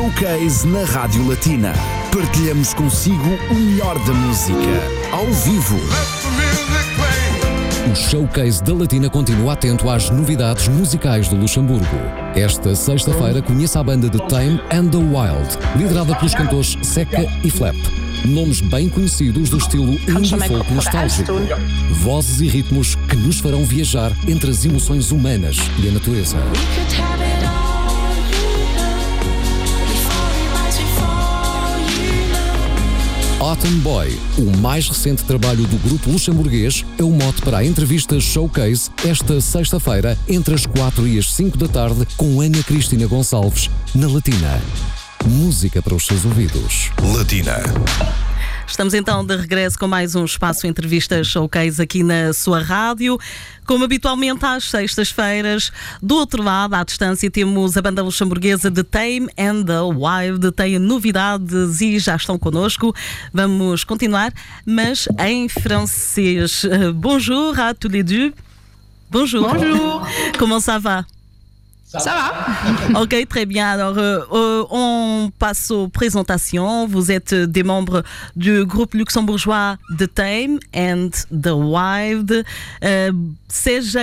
Showcase na Rádio Latina. Partilhamos consigo o melhor da música, ao vivo. O Showcase da Latina continua atento às novidades musicais do Luxemburgo. Esta sexta-feira conheça a banda de Tame and the Wild, liderada pelos cantores Seca e Flap. Nomes bem conhecidos do estilo indie folk nostálgico. Vozes e ritmos que nos farão viajar entre as emoções humanas e a natureza. Autumn Boy, o mais recente trabalho do grupo luxemburguês, é o mote para a entrevista Showcase esta sexta-feira, entre as 4 e as 5 da tarde, com Ana Cristina Gonçalves, na Latina. Música para os seus ouvidos. Latina. Estamos então de regresso com mais um espaço entrevistas showcase aqui na sua rádio. Como habitualmente às sextas-feiras, do outro lado, à distância, temos a banda luxemburguesa de Tame and the Wild. Tem novidades e já estão connosco. Vamos continuar, mas em francês. Bonjour à tous les deux. Bonjour. Bonjour. Comment ça va? Ça va. Ok, très bien. Alors, euh, euh, on passe aux présentations. Vous êtes des membres du groupe luxembourgeois The Tame and the Wild. Euh,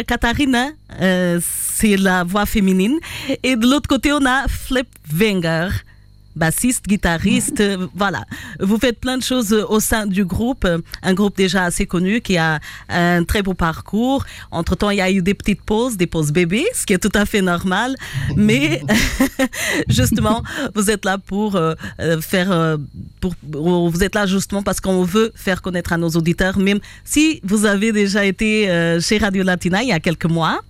Katharina, euh, c'est la voix féminine. Et de l'autre côté, on a Flip Wenger bassiste, guitariste, voilà. Vous faites plein de choses au sein du groupe, un groupe déjà assez connu qui a un très beau parcours. Entre-temps, il y a eu des petites pauses, des pauses bébés, ce qui est tout à fait normal. Mais justement, vous êtes là pour euh, faire, euh, pour, vous êtes là justement parce qu'on veut faire connaître à nos auditeurs, même si vous avez déjà été euh, chez Radio Latina il y a quelques mois.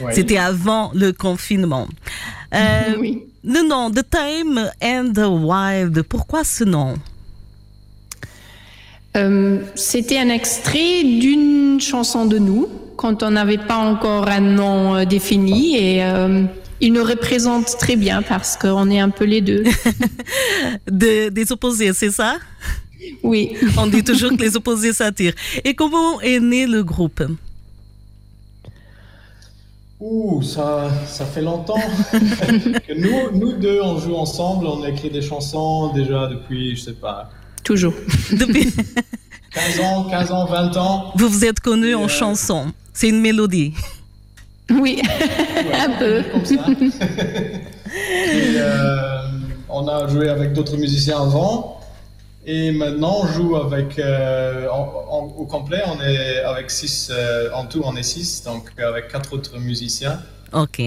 Ouais. C'était avant le confinement. Euh, Oui. Le nom, The Time and the Wild, pourquoi ce nom? Euh, C'était un extrait d'une chanson de nous, quand on n'avait pas encore un nom euh, défini et euh, il nous représente très bien parce qu'on est un peu les deux. De- Des opposés, c'est ça? Oui. On dit toujours que les opposés s'attirent. Et comment est né le groupe? Ouh, ça, ça fait longtemps que nous, nous deux, on joue ensemble, on écrit des chansons déjà depuis, je sais pas, Toujours. Depuis... 15 ans, 15 ans, 20 ans. Vous vous êtes connus en Euh, chanson. C'est une mélodie. Oui. Ouais, Un peu. Comme ça. Et, euh, on a joué avec d'autres musiciens avant. Et maintenant, on joue avec, euh, au complet, on est avec six, euh, en tout, on est six, donc avec quatre autres musiciens. Ok.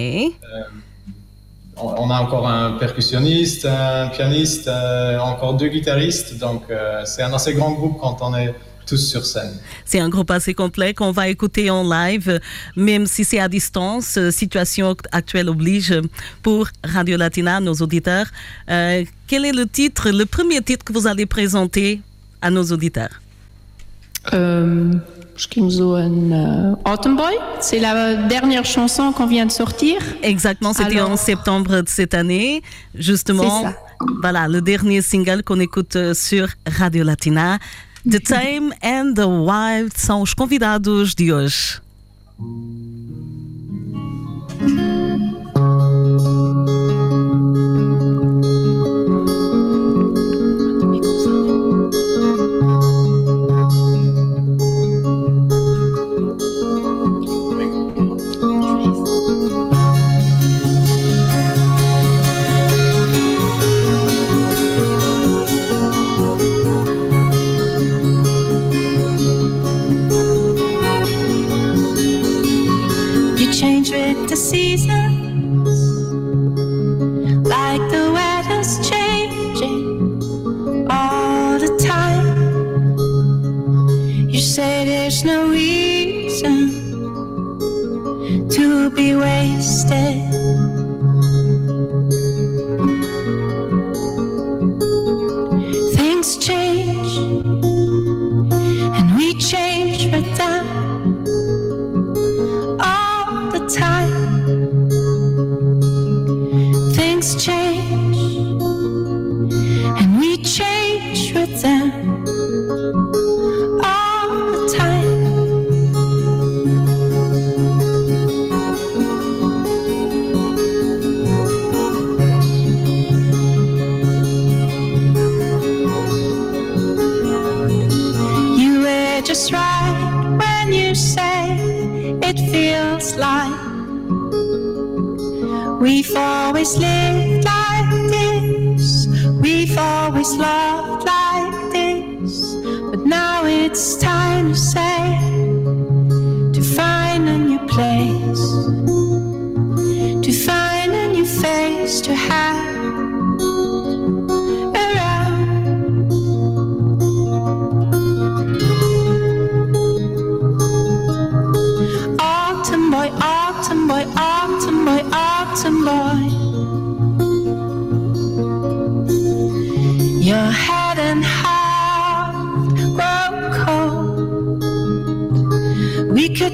On on a encore un percussionniste, un pianiste, euh, encore deux guitaristes. Donc, euh, c'est un assez grand groupe quand on est tous sur scène. C'est un groupe assez complet qu'on va écouter en live, même si c'est à distance. euh, Situation actuelle oblige pour Radio Latina, nos auditeurs. Euh, quel est le titre, le premier titre que vous allez présenter à nos auditeurs? Euh, euh, Autumn Boy. C'est la dernière chanson qu'on vient de sortir. Exactement, c'était Alors- en septembre de cette année. Justement, C'est ça. voilà, le dernier single qu'on écoute sur Radio Latina. The Time and the Wild são os convidados de hoje. Seasons, like the weather's changing all the time. You say there's no reason always lived like this. We've always loved like this. But now it's time to say,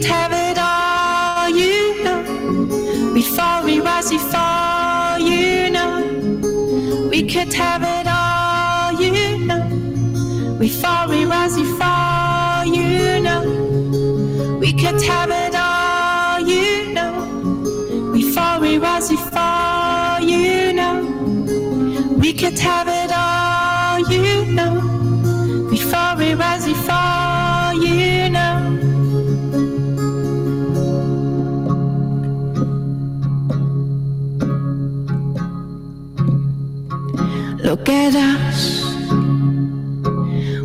We could have it all, you know. Before we rise, before you know. We could have it all, you know. Before we rise, before you know. We could have it all, you know. Before we rise, before you know. We could have it all, you know. Before we rise, before you know. Us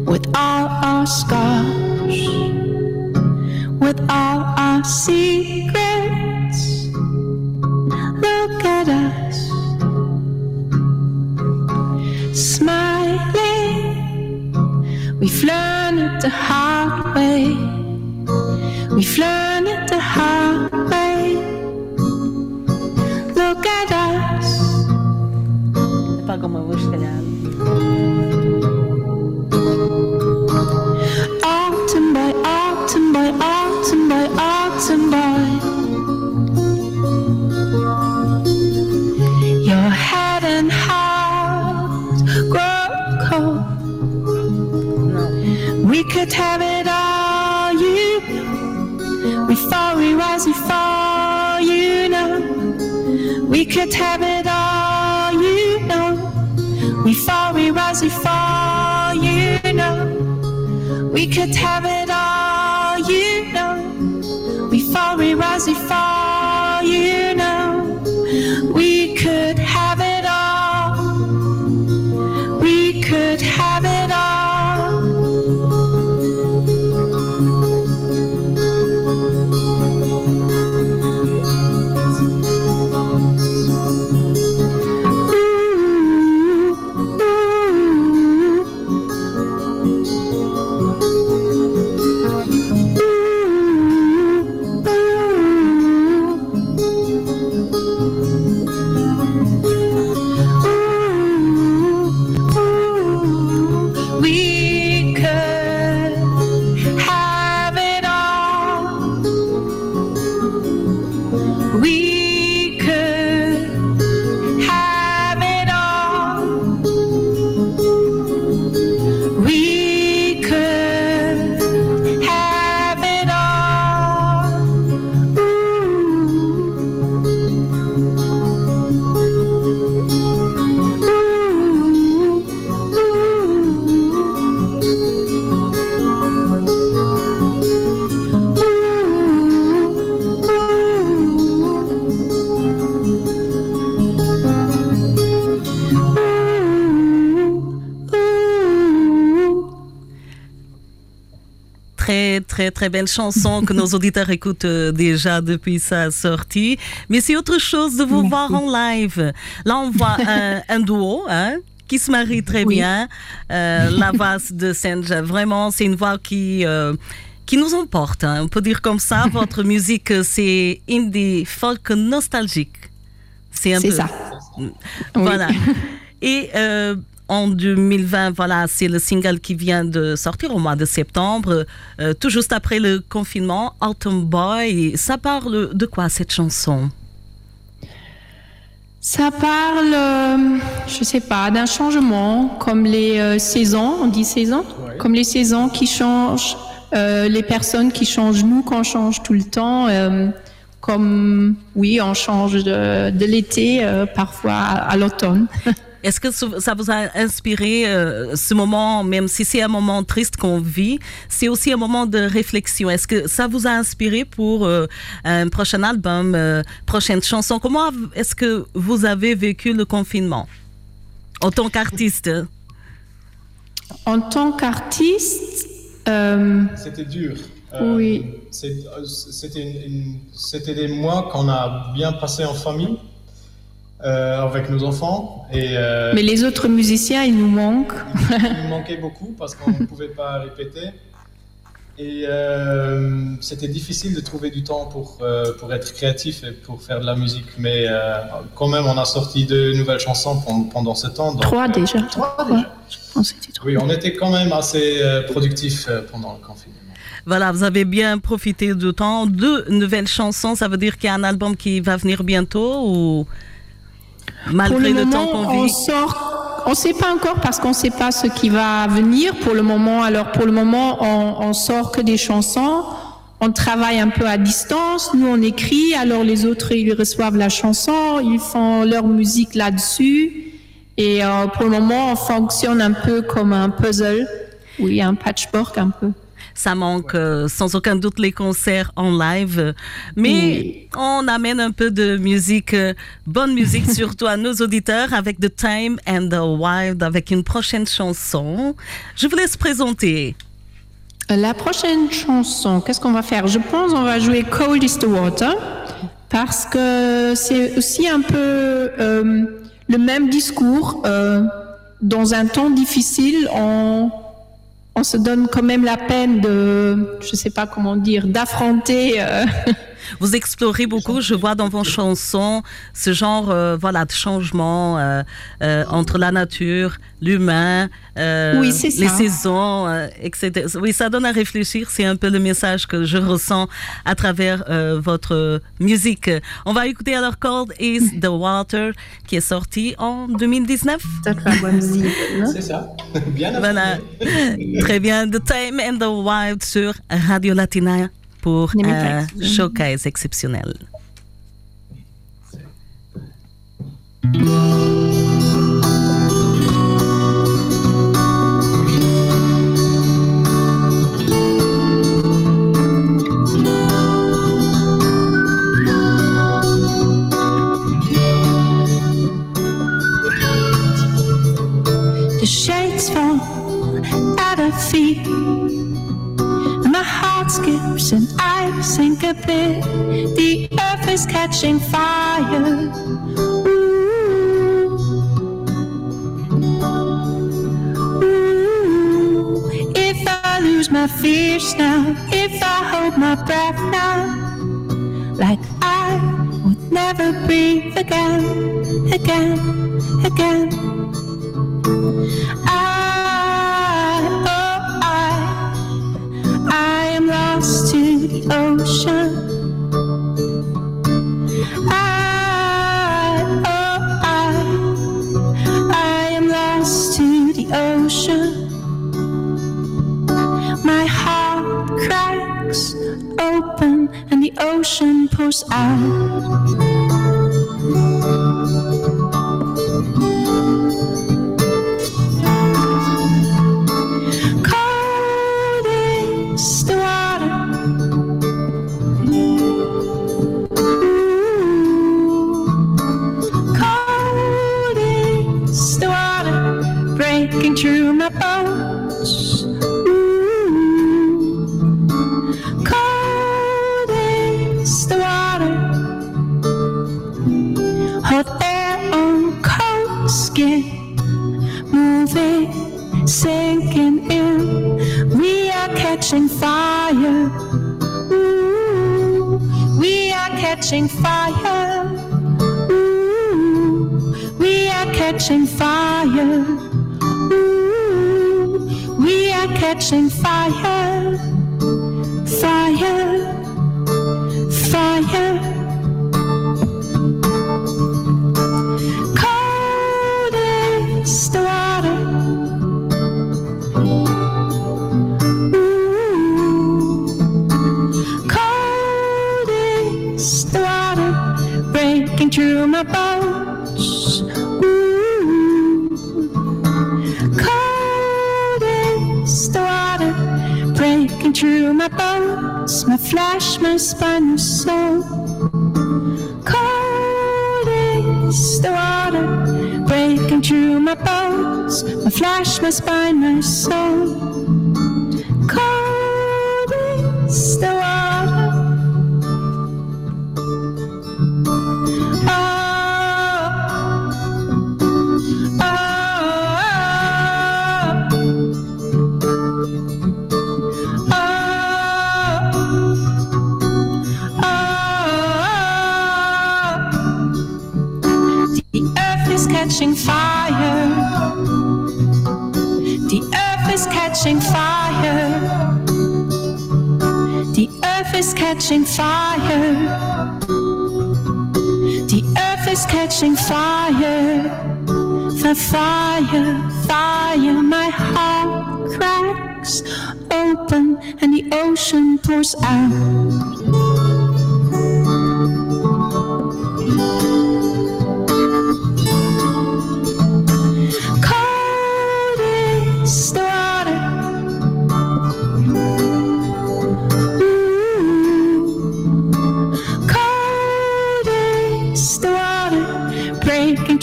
with all our scars, with all our secrets. Très, très, belle chanson que nos auditeurs écoutent euh, déjà depuis sa sortie. Mais c'est autre chose de vous voir en live. Là, on voit un, un duo, hein, qui se marie très Oui. bien. Euh, la voix de Senja, vraiment, c'est une voix qui, euh, qui nous emporte. hein. On peut dire comme ça, votre musique, c'est indie folk nostalgique. C'est un peu. ça. Voilà. Et euh, en 2020, voilà, c'est le single qui vient de sortir au mois de septembre, euh, tout juste après le confinement, Autumn Boy. Ça parle de quoi cette chanson? Ça parle, euh, je sais pas, d'un changement, comme les euh, saisons, on dit saisons, comme les saisons qui changent, euh, les personnes qui changent, nous qu'on change tout le temps, euh, comme oui, on change de, de l'été euh, parfois à, à l'automne. Est-ce que ça vous a inspiré euh, ce moment, même si c'est un moment triste qu'on vit, c'est aussi un moment de réflexion. Est-ce que ça vous a inspiré pour euh, un prochain album, euh, prochaine chanson? Comment est-ce que vous avez vécu le confinement en tant qu'artiste? En tant qu'artiste, euh, C'était dur. Oui. euh, C'était des mois qu'on a bien passés en famille euh, avec nos enfants et euh, mais les autres musiciens, ils nous manquent. il nous manquait beaucoup parce qu'on ne pouvait pas répéter. Et euh, c'était difficile de trouver du temps pour, euh, pour être créatif et pour faire de la musique. Mais euh, quand même, on a sorti de nouvelles chansons pendant, ce temps. donc- Trois déjà. Trois déjà. je pense que c'était trois. Oui, on était quand même assez productifs pendant le confinement. Voilà, vous avez bien profité du temps. Deux nouvelles chansons, ça veut dire qu'il y a un album qui va venir bientôt ou malgré le le, temps moment, qu'on on vit sort. On ne sait pas encore parce qu'on ne sait pas ce qui va venir pour le moment. Alors pour le moment, on, on sort que des chansons. On travaille un peu à distance. Nous, on écrit. Alors les autres, ils reçoivent la chanson. Ils font leur musique là-dessus. Et euh, pour le moment, on fonctionne un peu comme un puzzle. Oui, un patchwork un peu. Ça manque euh, sans aucun doute les concerts en live, mais on amène un peu de musique, euh, bonne musique surtout à nos auditeurs avec The Time and the Wild, avec une prochaine chanson. Je vous laisse présenter. La prochaine chanson, qu'est-ce qu'on va faire? Je pense on va jouer Cold is the Water parce que c'est aussi un peu euh, le même discours. euh, dans un temps difficile, on, on se donne quand même la peine de, je sais pas comment dire, d'affronter. euh, Vous explorez beaucoup, je vois dans vos chansons ce genre euh, voilà, de changement euh, euh, entre la nature, l'humain, euh, Oui, les saisons, euh, etc. Oui, ça donne à réfléchir, c'est un peu le message que je ressens à travers euh, votre musique. On va écouter alors Cold is the Water qui est sorti en 2019. C'est ça. Bien Voilà, très bien. The Time and the Wild sur Radio Latina pour un méthodes. showcase exceptionnel. And I sink a bit. The earth is catching fire. Ooh. Ooh. If I lose my fears now, if I hold my breath now, like I would never breathe again, again, again. I, ocean. I, oh, I, I am lost to the ocean. My heart cracks open and the ocean pours out. flashing fire. My spine, my soul. Cold is the water. Oh, oh, oh. The earth is catching fire. Catching fire. The earth is catching fire. The earth is catching fire. The fire, fire, my heart cracks open and the ocean pours out.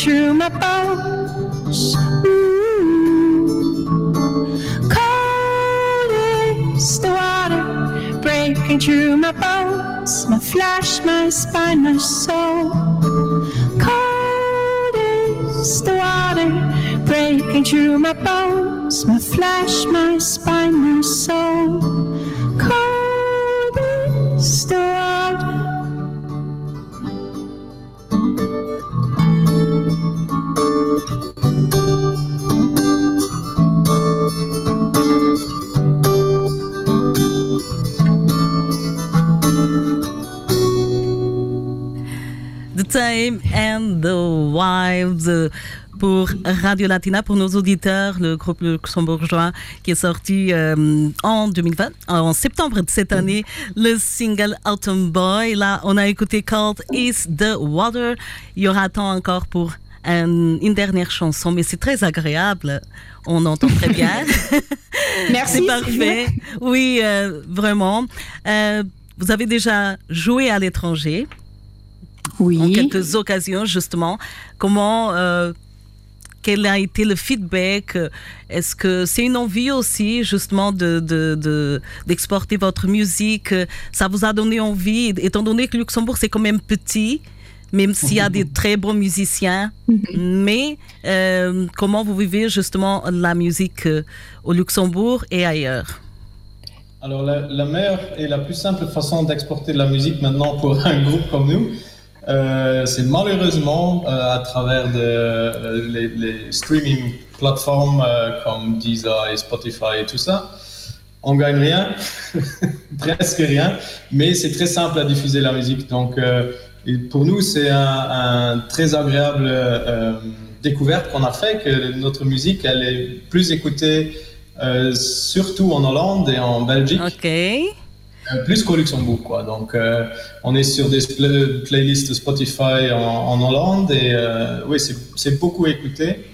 Through my bones. Ooh. Cold is the water breaking through my bones, my flesh, my spine, my soul. Cold is the water breaking through my bones, my flesh, my spine, my soul. Time and the euh, pour Radio Latina, pour nos auditeurs, le groupe luxembourgeois qui est sorti euh, en 2020, en septembre de cette année, le single Autumn Boy. Là, on a écouté Called Is the Water. Il y aura temps encore pour un- une dernière chanson, mais c'est très agréable. On entend très bien. Merci. c'est parfait. Oui, euh, vraiment. Euh, vous avez déjà joué à l'étranger en quelques occasions justement. Comment, euh, quel a été le feedback? Est-ce que c'est une envie aussi justement de, de- de- d'exporter votre musique? Ça vous a donné envie, étant donné que Luxembourg c'est quand même petit, même s'il y a des très bons musiciens. Mais euh, comment vous vivez justement la musique euh, au Luxembourg et ailleurs? Alors, la, la meilleure et la plus simple façon d'exporter de la musique maintenant pour un groupe comme nous, euh, c'est malheureusement euh, à travers euh, les, streaming plateformes comme Deezer et Spotify et tout ça. On gagne rien, presque rien, mais c'est très simple à diffuser la musique. Donc, pour nous, c'est un, un très agréable découverte qu'on a fait que notre musique, elle est plus écoutée surtout en Hollande et en Belgique, Ok. Euh, plus qu'au Luxembourg. Quoi. Donc, euh, on est sur des pla- playlists Spotify en, en Hollande et euh, oui, c'est c'est beaucoup écouté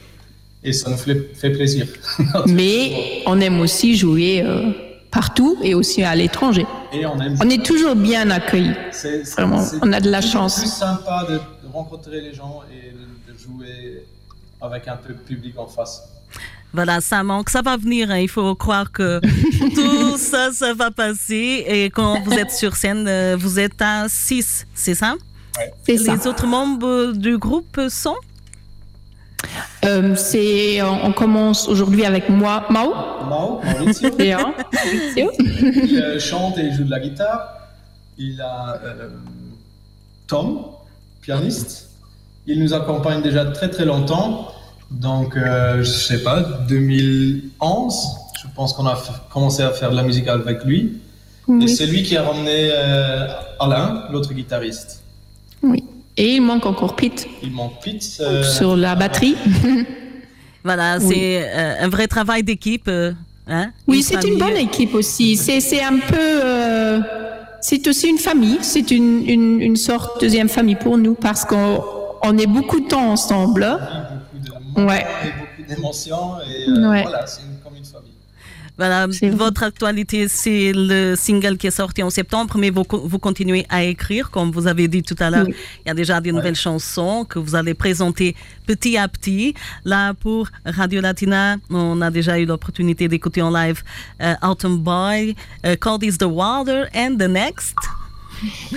et ça nous fait, fait plaisir. Mais on aime aussi jouer euh, partout et aussi à l'étranger. et on aime On est toujours bien accueillis. C'est- c'est- Vraiment, c'est on a de la chance. plus sympa de, rencontrer les gens et de, de jouer avec un peu de public en face. Voilà, ça manque, ça va venir. hein. Il faut croire que tout ça, ça va passer. Et quand vous êtes sur scène, euh, vous êtes à 6, c'est ça? Les autres membres du groupe sont? Euh, c'est, on, on commence aujourd'hui avec moi, Mao. Mao, Maurizio, Et, hein, Maurizio. il euh, chante et joue de la guitare. Il a euh, Tom, pianiste. Il nous accompagne déjà très très longtemps. Donc, euh, je sais pas, 2011, je pense qu'on a commencé à faire de la musique avec lui. Et c'est lui qui a ramené euh, Alain, l'autre guitariste. oui. Et il manque encore Pete Il manque Pete. euh, sur la batterie. Voilà, Oui. c'est euh, un vrai travail d'équipe. euh, hein Oui, c'est une bonne équipe aussi. C'est, c'est un peu, euh, c'est aussi une famille. C'est une, une, une sorte de deuxième famille pour nous parce qu'on on est beaucoup de temps ensemble. Ouais. et beaucoup d'émotions. Et euh, Ouais. voilà, c'est une- comme une famille. Voilà, votre actualité, c'est le single qui est sorti en septembre, mais vous, vous continuez à écrire, comme vous avez dit tout à l'heure. Oui. Il y a déjà des nouvelles chansons que vous allez présenter petit à petit. Là, pour Radio Latina, on a déjà eu l'opportunité d'écouter en live euh, Autumn Boy, euh, Called is the Wilder, and The Next.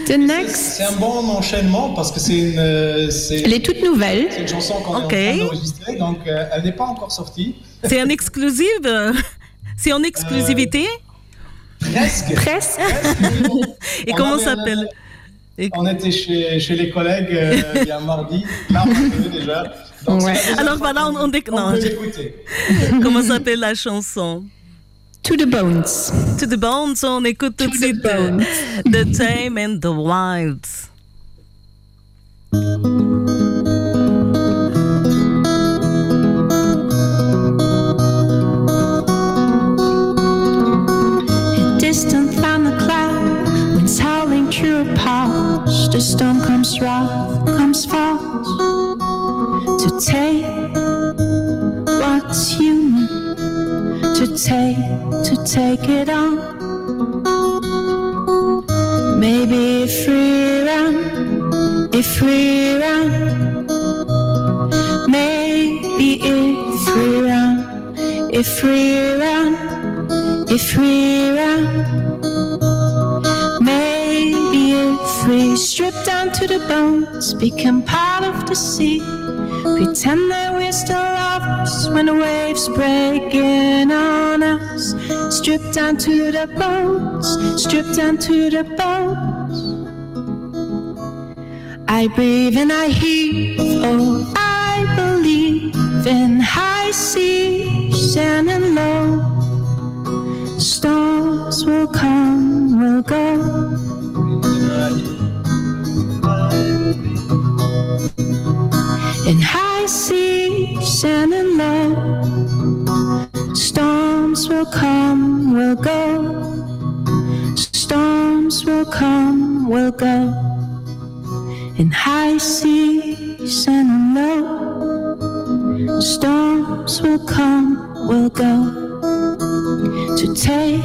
C'est un bon enchaînement parce que c'est une, euh, elle est toute nouvelle. c'est une chanson qu'on Ok. est en train d'enregistrer, donc euh, elle n'est pas encore sortie. C'est en exclusive? Euh, C'est en exclusivité? Presque. Presque. Et on comment avait- s'appelle? On était chez, chez les collègues euh, il y a mardi. Là, on est déjà. Donc, Ouais. Alors voilà, on- on déc- qu'on non, peut je-. Comment s'appelle la chanson? To the bones. To the Bones, on écoute tout de the suite euh, bones. The Tame and the Wilds. Take, to take it on. Maybe if we run, if we run, maybe if we run, if we run. If we run, maybe we strip down to the bones, become part of the sea, pretend that we're still lovers when the waves break in on us. Strip down to the bones, strip down to the bones. I breathe and I heave, oh, I believe in high seas and in low. Storms will come, will go. In high seas and in low. Storms will come, will go. Storms will come, will go. In high seas and in low. Storms will come, will go to take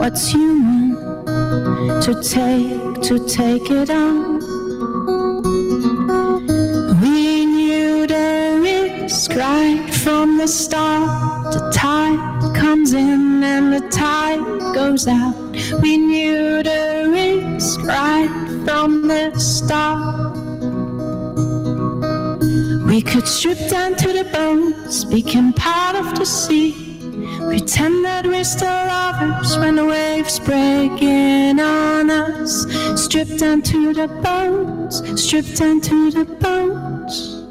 what's human, to take, to take it on. We knew the risk right from the start. The tide comes in and the tide goes out. We knew the risk right from the start. We could strip down to the bones, become part of the sea. Pretend that we're still lovers when the waves break in on us. Stripped down to the bones, stripped down to the bones.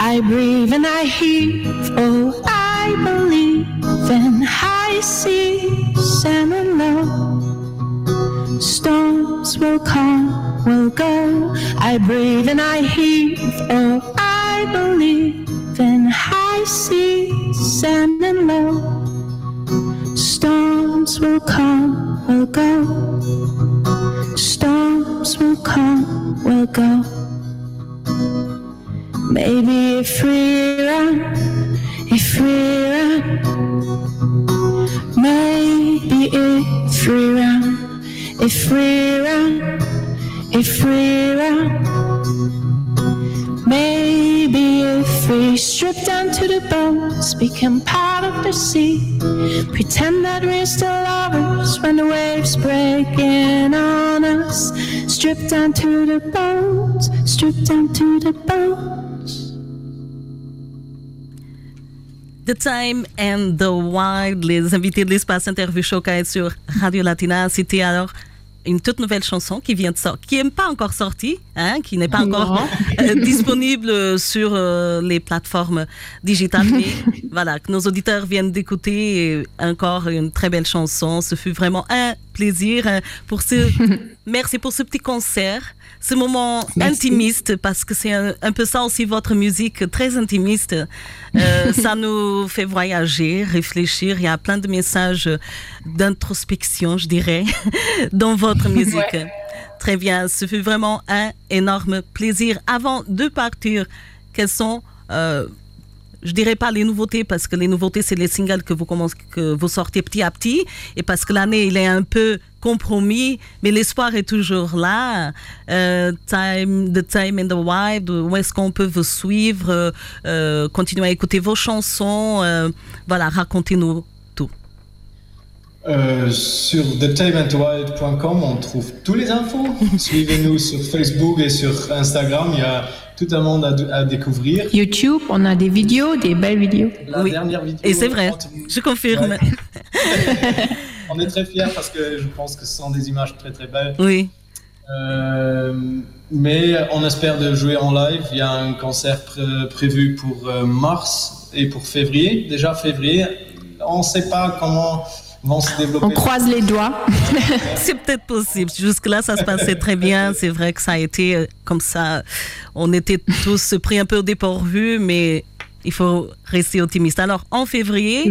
I breathe and I heave, oh, I believe in high seas and low. Storms will come, will go. I breathe and I heave, oh, I believe in high seas and in low. Storms will come, will go. Storms will come, will go. Maybe if we run, if we run, maybe if we run, if we run, if we run, maybe we strip down to the bones, become part of the sea, pretend that we're still lovers when the waves break in on us, strip down to the bones, strip down to the bones. The Time and the Wild, les invités de l'espace interview showcase sur Radio Latina. C'était alors une toute nouvelle chanson qui vient de sortir, qui n'est pas encore sortie, hein, qui n'est pas encore euh, disponible sur euh, les plateformes digitales. Mais voilà, que nos auditeurs viennent d'écouter encore une très belle chanson. Ce fut vraiment un plaisir euh, pour ce. Merci pour ce petit concert, ce moment intimiste, parce que c'est un, un peu ça aussi votre musique, très intimiste. Euh, ça nous fait voyager, réfléchir. Il y a plein de messages d'introspection, je dirais, dans votre musique. Très bien, ce fut vraiment un énorme plaisir. Avant de partir, quels sont euh, je dirais pas les nouveautés parce que les nouveautés c'est les singles que vous commencez, que vous sortez petit à petit et parce que l'année il est un peu compromis, mais l'espoir est toujours là. Euh, time, the time and the wild, où est-ce qu'on peut vous suivre, euh, euh, continuer à écouter vos chansons, euh, voilà, racontez-nous tout. Sur thetimeandwild.com, on trouve tous les infos. Suivez-nous sur Facebook et sur Instagram. Il y a tout un monde à, à découvrir. YouTube, on a des vidéos, des belles vidéos. La Oui. dernière vidéo. Et c'est vrai, 30 minutes. je confirme. Ouais. On est très fiers parce que je pense que ce sont des images très très belles. Oui. Euh, mais on espère de jouer en live. Il y a un concert pré- prévu pour euh, mars et pour février. Déjà février, on ne sait pas comment vont se développer. On croise les doigts. C'est peut-être possible. Jusque-là, ça se passait très bien. C'est vrai que ça a été euh, comme ça. On était tous pris un peu au dépourvu, mais il faut rester optimiste. Alors, en février,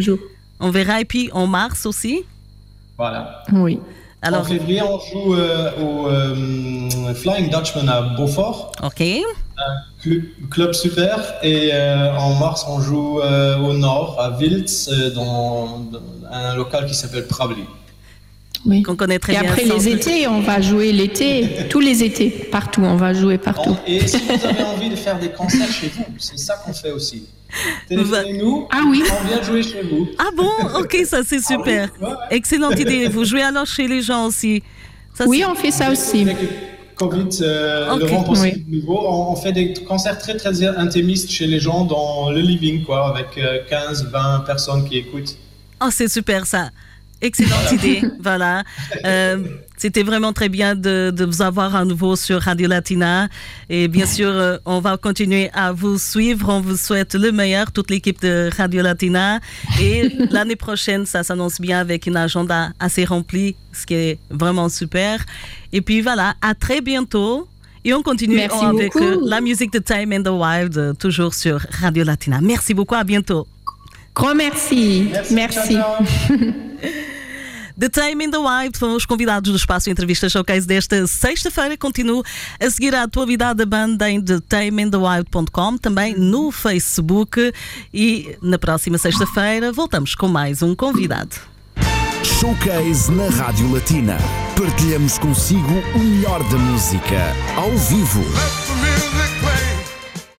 on verra, et puis en mars aussi? Voilà. Oui. En février, on joue euh, au euh, Flying Dutchman à Beaufort, ok. un club, club super. Et euh, en mars, on joue euh, au nord, à Wiltz, euh, dans, dans un local qui s'appelle Prabli. Oui. Qu'on connaît très Et bien. après sans les étés, on va jouer l'été, tous les étés, partout, on va jouer partout. Et si vous avez envie de faire des concerts chez vous, c'est ça qu'on fait aussi. Téléphonez-nous, Ah oui. on vient jouer chez vous. Ah bon? Ok, ça c'est super. Ouais, ouais. Excellente idée. Vous jouez alors chez les gens aussi. Ça, Oui, c'est- on fait ça aussi. Avec le Covid, euh, Ok. le rend possible Oui. de nouveau. On, on fait des concerts très très intimistes chez les gens dans le living, quoi, avec euh, 15, 20 personnes qui écoutent. Oh, c'est super ça. Excellente idée. Voilà. Euh, C'était vraiment très bien de, de vous avoir à nouveau sur Radio Latina. Et bien sûr, euh, on va continuer à vous suivre. On vous souhaite le meilleur, toute l'équipe de Radio Latina. Et l'année prochaine, ça s'annonce bien avec une agenda assez remplie, ce qui est vraiment super. Et puis voilà, à très bientôt. Et on continue Merci avec beaucoup. euh, la musique de Time and the Wild, toujours sur Radio Latina. Merci beaucoup, à bientôt. Grand merci. Merci. Ciao, ciao. The Time in the Wild foram os convidados do Espaço Entrevista Showcase desta sexta-feira. Continuo a seguir a atualidade da banda em TheTimeInTheWild.com, também no Facebook. E na próxima sexta-feira voltamos com mais um convidado. Showcase na Rádio Latina. Partilhamos consigo o melhor da música, ao vivo.